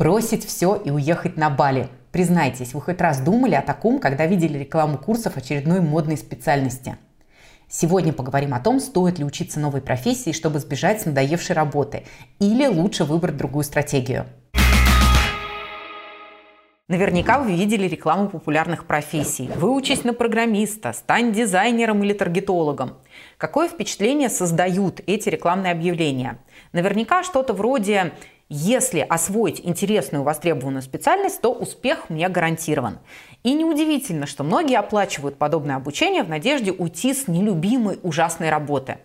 Бросить все и уехать на Бали. Признайтесь, вы хоть раз думали о таком, когда видели рекламу курсов очередной модной специальности? Сегодня поговорим о том, стоит ли учиться новой профессии, чтобы сбежать с надоевшей работы, или лучше выбрать другую стратегию. Наверняка вы видели рекламу популярных профессий. Выучись на программиста, стань дизайнером или таргетологом. Какое впечатление создают эти рекламные объявления? Наверняка что-то вроде если освоить интересную востребованную специальность, то успех мне гарантирован. И неудивительно, что многие оплачивают подобное обучение в надежде уйти с нелюбимой ужасной работы.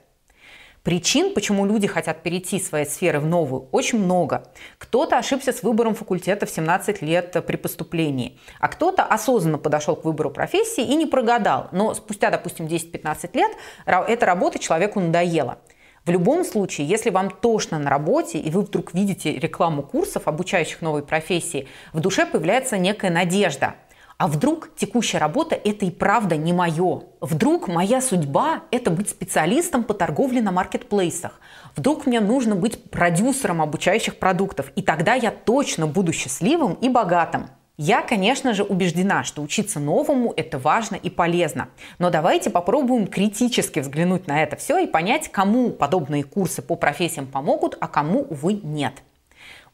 Причин, почему люди хотят перейти из своей сферы в новую, очень много. Кто-то ошибся с выбором факультета в 17 лет при поступлении, а кто-то осознанно подошел к выбору профессии и не прогадал, но спустя, допустим, 10-15 лет эта работа человеку надоела – в любом случае, если вам тошно на работе, и вы вдруг видите рекламу курсов, обучающих новой профессии, в душе появляется некая надежда. А вдруг текущая работа – это и правда не мое? Вдруг моя судьба – это быть специалистом по торговле на маркетплейсах? Вдруг мне нужно быть продюсером обучающих продуктов? И тогда я точно буду счастливым и богатым. Я, конечно же, убеждена, что учиться новому – это важно и полезно. Но давайте попробуем критически взглянуть на это все и понять, кому подобные курсы по профессиям помогут, а кому, увы, нет.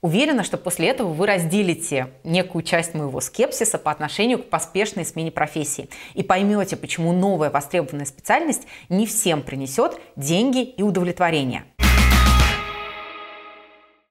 Уверена, что после этого вы разделите некую часть моего скепсиса по отношению к поспешной смене профессии и поймете, почему новая востребованная специальность не всем принесет деньги и удовлетворение.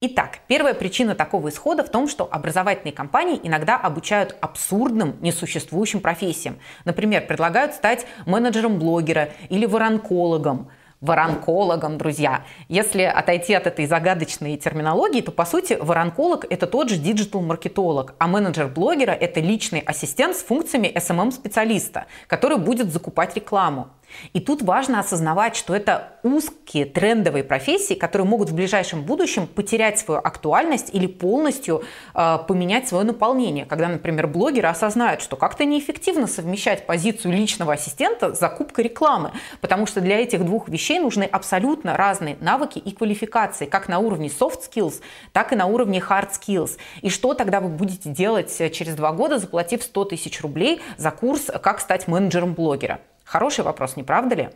Итак, первая причина такого исхода в том, что образовательные компании иногда обучают абсурдным, несуществующим профессиям. Например, предлагают стать менеджером блогера или воронкологом воронкологом, друзья. Если отойти от этой загадочной терминологии, то, по сути, воронколог – это тот же диджитал-маркетолог, а менеджер блогера – это личный ассистент с функциями SMM-специалиста, который будет закупать рекламу. И тут важно осознавать, что это узкие трендовые профессии, которые могут в ближайшем будущем потерять свою актуальность или полностью э, поменять свое наполнение. Когда, например, блогеры осознают, что как-то неэффективно совмещать позицию личного ассистента с закупкой рекламы, потому что для этих двух вещей нужны абсолютно разные навыки и квалификации, как на уровне soft skills, так и на уровне hard skills. И что тогда вы будете делать через два года, заплатив 100 тысяч рублей за курс «Как стать менеджером блогера»? Хороший вопрос, не правда ли?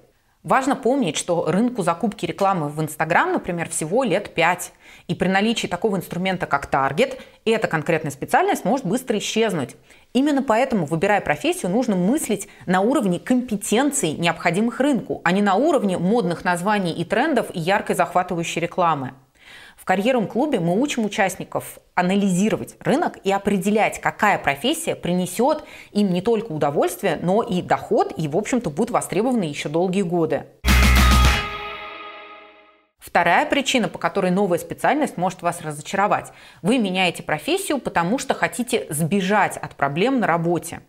Важно помнить, что рынку закупки рекламы в Инстаграм, например, всего лет 5. И при наличии такого инструмента, как таргет, эта конкретная специальность может быстро исчезнуть. Именно поэтому, выбирая профессию, нужно мыслить на уровне компетенций, необходимых рынку, а не на уровне модных названий и трендов и яркой захватывающей рекламы. В карьерном клубе мы учим участников анализировать рынок и определять, какая профессия принесет им не только удовольствие, но и доход, и, в общем-то, будет востребована еще долгие годы. Вторая причина, по которой новая специальность может вас разочаровать. Вы меняете профессию, потому что хотите сбежать от проблем на работе.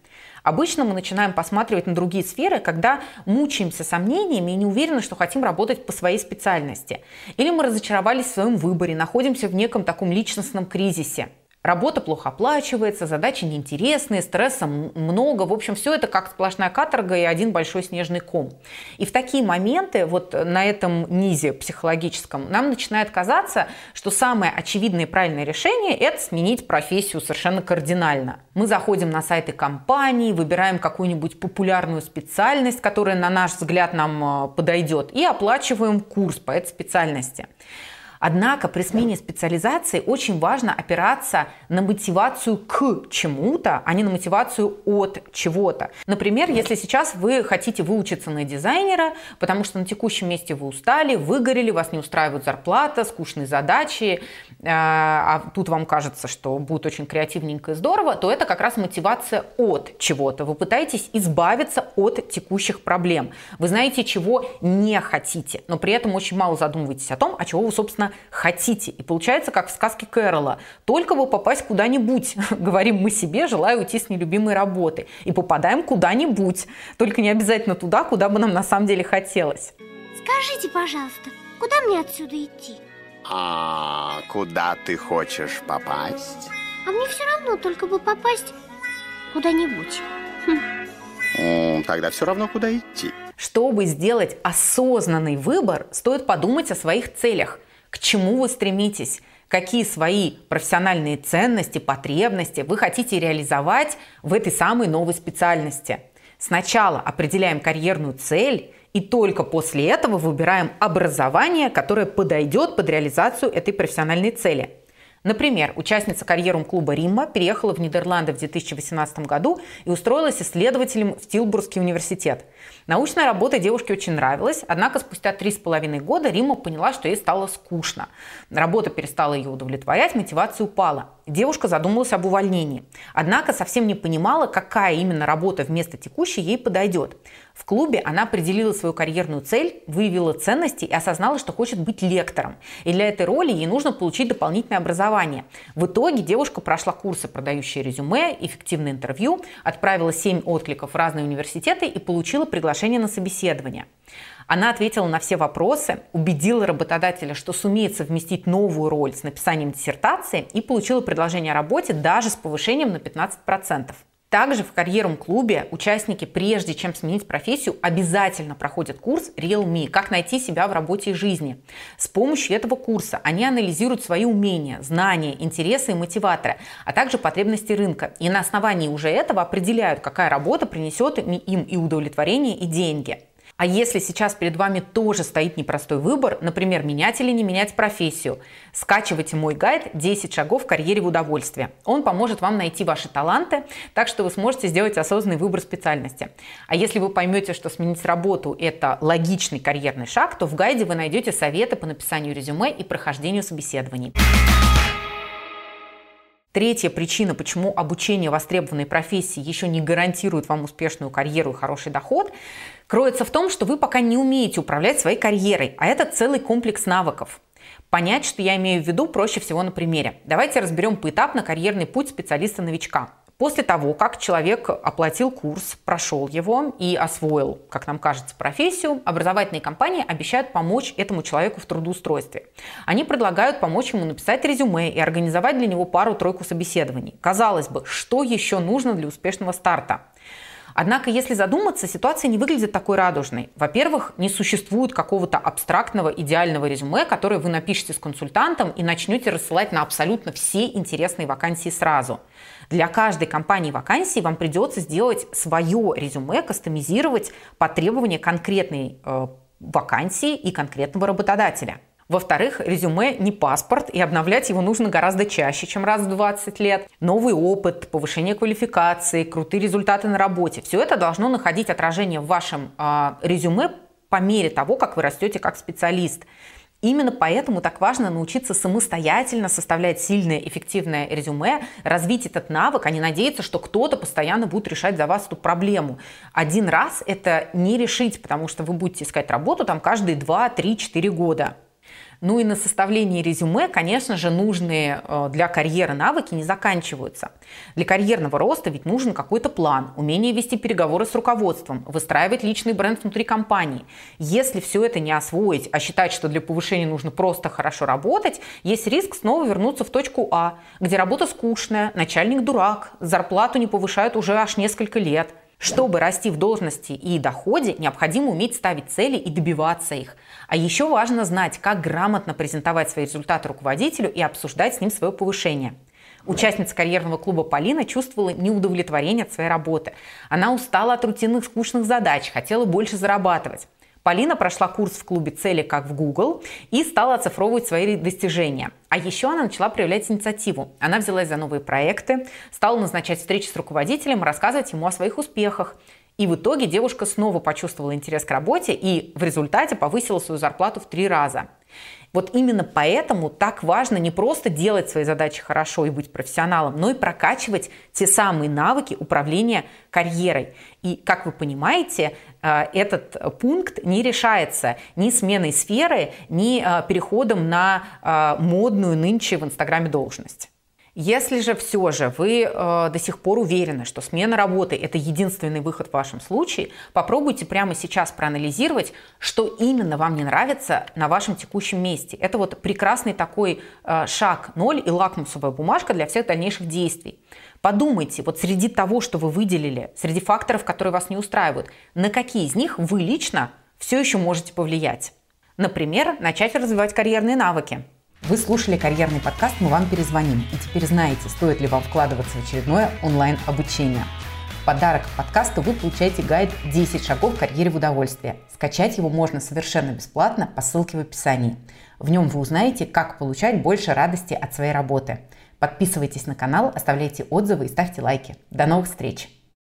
Обычно мы начинаем посматривать на другие сферы, когда мучаемся сомнениями и не уверены, что хотим работать по своей специальности. Или мы разочаровались в своем выборе, находимся в неком таком личностном кризисе. Работа плохо оплачивается, задачи неинтересные, стресса много. В общем, все это как сплошная каторга и один большой снежный ком. И в такие моменты, вот на этом низе психологическом, нам начинает казаться, что самое очевидное и правильное решение – это сменить профессию совершенно кардинально. Мы заходим на сайты компаний, выбираем какую-нибудь популярную специальность, которая, на наш взгляд, нам а, подойдет, и оплачиваем курс по этой специальности. Однако при смене специализации очень важно опираться на мотивацию к чему-то, а не на мотивацию от чего-то. Например, если сейчас вы хотите выучиться на дизайнера, потому что на текущем месте вы устали, выгорели, вас не устраивает зарплата, скучные задачи, а тут вам кажется, что будет очень креативненько и здорово, то это как раз мотивация от чего-то. Вы пытаетесь избавиться от текущих проблем. Вы знаете, чего не хотите, но при этом очень мало задумываетесь о том, а чего вы, собственно, хотите. И получается, как в сказке Кэрола. Только бы попасть куда-нибудь, говорим мы себе, желая уйти с нелюбимой работы. И попадаем куда-нибудь. Только не обязательно туда, куда бы нам на самом деле хотелось. Скажите, пожалуйста, куда мне отсюда идти? А куда ты хочешь попасть? А мне все равно, только бы попасть куда-нибудь. Хм. Тогда все равно, куда идти. Чтобы сделать осознанный выбор, стоит подумать о своих целях. К чему вы стремитесь? Какие свои профессиональные ценности, потребности вы хотите реализовать в этой самой новой специальности? Сначала определяем карьерную цель и только после этого выбираем образование, которое подойдет под реализацию этой профессиональной цели. Например, участница карьерум клуба «Римма» переехала в Нидерланды в 2018 году и устроилась исследователем в Тилбургский университет. Научная работа девушке очень нравилась, однако спустя три с половиной года Римма поняла, что ей стало скучно. Работа перестала ее удовлетворять, мотивация упала. Девушка задумалась об увольнении. Однако совсем не понимала, какая именно работа вместо текущей ей подойдет. В клубе она определила свою карьерную цель, выявила ценности и осознала, что хочет быть лектором. И для этой роли ей нужно получить дополнительное образование. В итоге девушка прошла курсы «Продающие резюме», «Эффективное интервью», отправила 7 откликов в разные университеты и получила приглашение на собеседование. Она ответила на все вопросы, убедила работодателя, что сумеет совместить новую роль с написанием диссертации и получила предложение о работе даже с повышением на 15%. Также в карьерном клубе участники, прежде чем сменить профессию, обязательно проходят курс Real Me «Как найти себя в работе и жизни». С помощью этого курса они анализируют свои умения, знания, интересы и мотиваторы, а также потребности рынка. И на основании уже этого определяют, какая работа принесет им и удовлетворение, и деньги. А если сейчас перед вами тоже стоит непростой выбор, например, менять или не менять профессию, скачивайте мой гайд «10 шагов в карьере в удовольствие». Он поможет вам найти ваши таланты, так что вы сможете сделать осознанный выбор специальности. А если вы поймете, что сменить работу – это логичный карьерный шаг, то в гайде вы найдете советы по написанию резюме и прохождению собеседований. Третья причина, почему обучение востребованной профессии еще не гарантирует вам успешную карьеру и хороший доход, кроется в том, что вы пока не умеете управлять своей карьерой, а это целый комплекс навыков. Понять, что я имею в виду, проще всего на примере. Давайте разберем поэтапно карьерный путь специалиста-новичка. После того, как человек оплатил курс, прошел его и освоил, как нам кажется, профессию, образовательные компании обещают помочь этому человеку в трудоустройстве. Они предлагают помочь ему написать резюме и организовать для него пару-тройку собеседований. Казалось бы, что еще нужно для успешного старта? Однако, если задуматься, ситуация не выглядит такой радужной. Во-первых, не существует какого-то абстрактного идеального резюме, которое вы напишете с консультантом и начнете рассылать на абсолютно все интересные вакансии сразу. Для каждой компании вакансии вам придется сделать свое резюме, кастомизировать по требованию конкретной э, вакансии и конкретного работодателя. Во-вторых, резюме не паспорт, и обновлять его нужно гораздо чаще, чем раз в 20 лет. Новый опыт, повышение квалификации, крутые результаты на работе. Все это должно находить отражение в вашем э, резюме по мере того, как вы растете как специалист. Именно поэтому так важно научиться самостоятельно составлять сильное, эффективное резюме, развить этот навык, а не надеяться, что кто-то постоянно будет решать за вас эту проблему. Один раз это не решить, потому что вы будете искать работу там каждые 2, 3, 4 года. Ну и на составлении резюме, конечно же, нужные э, для карьеры навыки не заканчиваются. Для карьерного роста ведь нужен какой-то план, умение вести переговоры с руководством, выстраивать личный бренд внутри компании. Если все это не освоить, а считать, что для повышения нужно просто хорошо работать, есть риск снова вернуться в точку А, где работа скучная, начальник дурак, зарплату не повышают уже аж несколько лет – чтобы расти в должности и доходе, необходимо уметь ставить цели и добиваться их. А еще важно знать, как грамотно презентовать свои результаты руководителю и обсуждать с ним свое повышение. Участница карьерного клуба Полина чувствовала неудовлетворение от своей работы. Она устала от рутинных скучных задач, хотела больше зарабатывать. Полина прошла курс в клубе «Цели как в Google» и стала оцифровывать свои достижения. А еще она начала проявлять инициативу. Она взялась за новые проекты, стала назначать встречи с руководителем, рассказывать ему о своих успехах. И в итоге девушка снова почувствовала интерес к работе и в результате повысила свою зарплату в три раза. Вот именно поэтому так важно не просто делать свои задачи хорошо и быть профессионалом, но и прокачивать те самые навыки управления карьерой. И, как вы понимаете, э, этот пункт не решается ни сменой сферы, ни э, переходом на э, модную нынче в Инстаграме должность. Если же все же вы э, до сих пор уверены, что смена работы – это единственный выход в вашем случае, попробуйте прямо сейчас проанализировать, что именно вам не нравится на вашем текущем месте. Это вот прекрасный такой э, шаг ноль и лакмусовая бумажка для всех дальнейших действий. Подумайте, вот среди того, что вы выделили, среди факторов, которые вас не устраивают, на какие из них вы лично все еще можете повлиять. Например, начать развивать карьерные навыки – вы слушали карьерный подкаст «Мы вам перезвоним» теперь знаете, стоит ли вам вкладываться в очередное онлайн-обучение. В подарок к подкасту вы получаете гайд «10 шагов к карьере в удовольствие». Скачать его можно совершенно бесплатно по ссылке в описании. В нем вы узнаете, как получать больше радости от своей работы. Подписывайтесь на канал, оставляйте отзывы и ставьте лайки. До новых встреч!